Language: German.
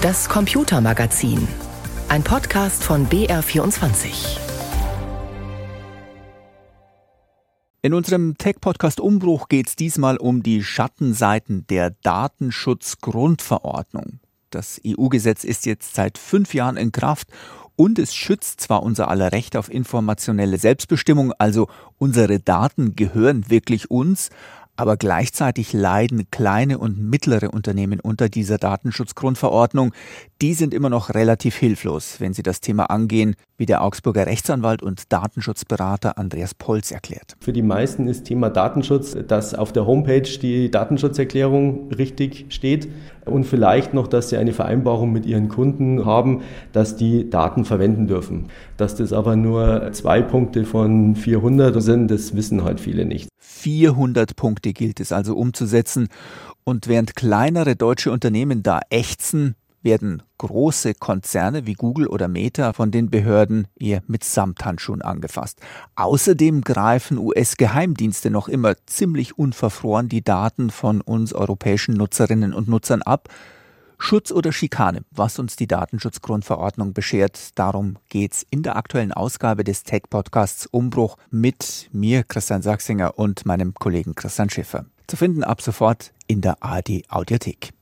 Das Computermagazin. Ein Podcast von BR24. In unserem Tech-Podcast Umbruch geht es diesmal um die Schattenseiten der Datenschutzgrundverordnung. Das EU-Gesetz ist jetzt seit fünf Jahren in Kraft und es schützt zwar unser aller Recht auf informationelle Selbstbestimmung, also unsere Daten gehören wirklich uns, aber gleichzeitig leiden kleine und mittlere Unternehmen unter dieser Datenschutzgrundverordnung. Die sind immer noch relativ hilflos, wenn sie das Thema angehen, wie der Augsburger Rechtsanwalt und Datenschutzberater Andreas Polz erklärt. Für die meisten ist Thema Datenschutz, dass auf der Homepage die Datenschutzerklärung richtig steht und vielleicht noch, dass sie eine Vereinbarung mit ihren Kunden haben, dass die Daten verwenden dürfen. Dass das aber nur zwei Punkte von 400 sind, das wissen halt viele nicht. 400 Punkte gilt es also umzusetzen. Und während kleinere deutsche Unternehmen da ächzen, werden große Konzerne wie Google oder Meta von den Behörden eher mit Samthandschuhen angefasst. Außerdem greifen US-Geheimdienste noch immer ziemlich unverfroren die Daten von uns europäischen Nutzerinnen und Nutzern ab. Schutz oder Schikane, was uns die Datenschutzgrundverordnung beschert. Darum geht's in der aktuellen Ausgabe des Tech-Podcasts Umbruch mit mir, Christian Sachsinger, und meinem Kollegen Christian Schiffer. Zu finden ab sofort in der ARD Audiothek.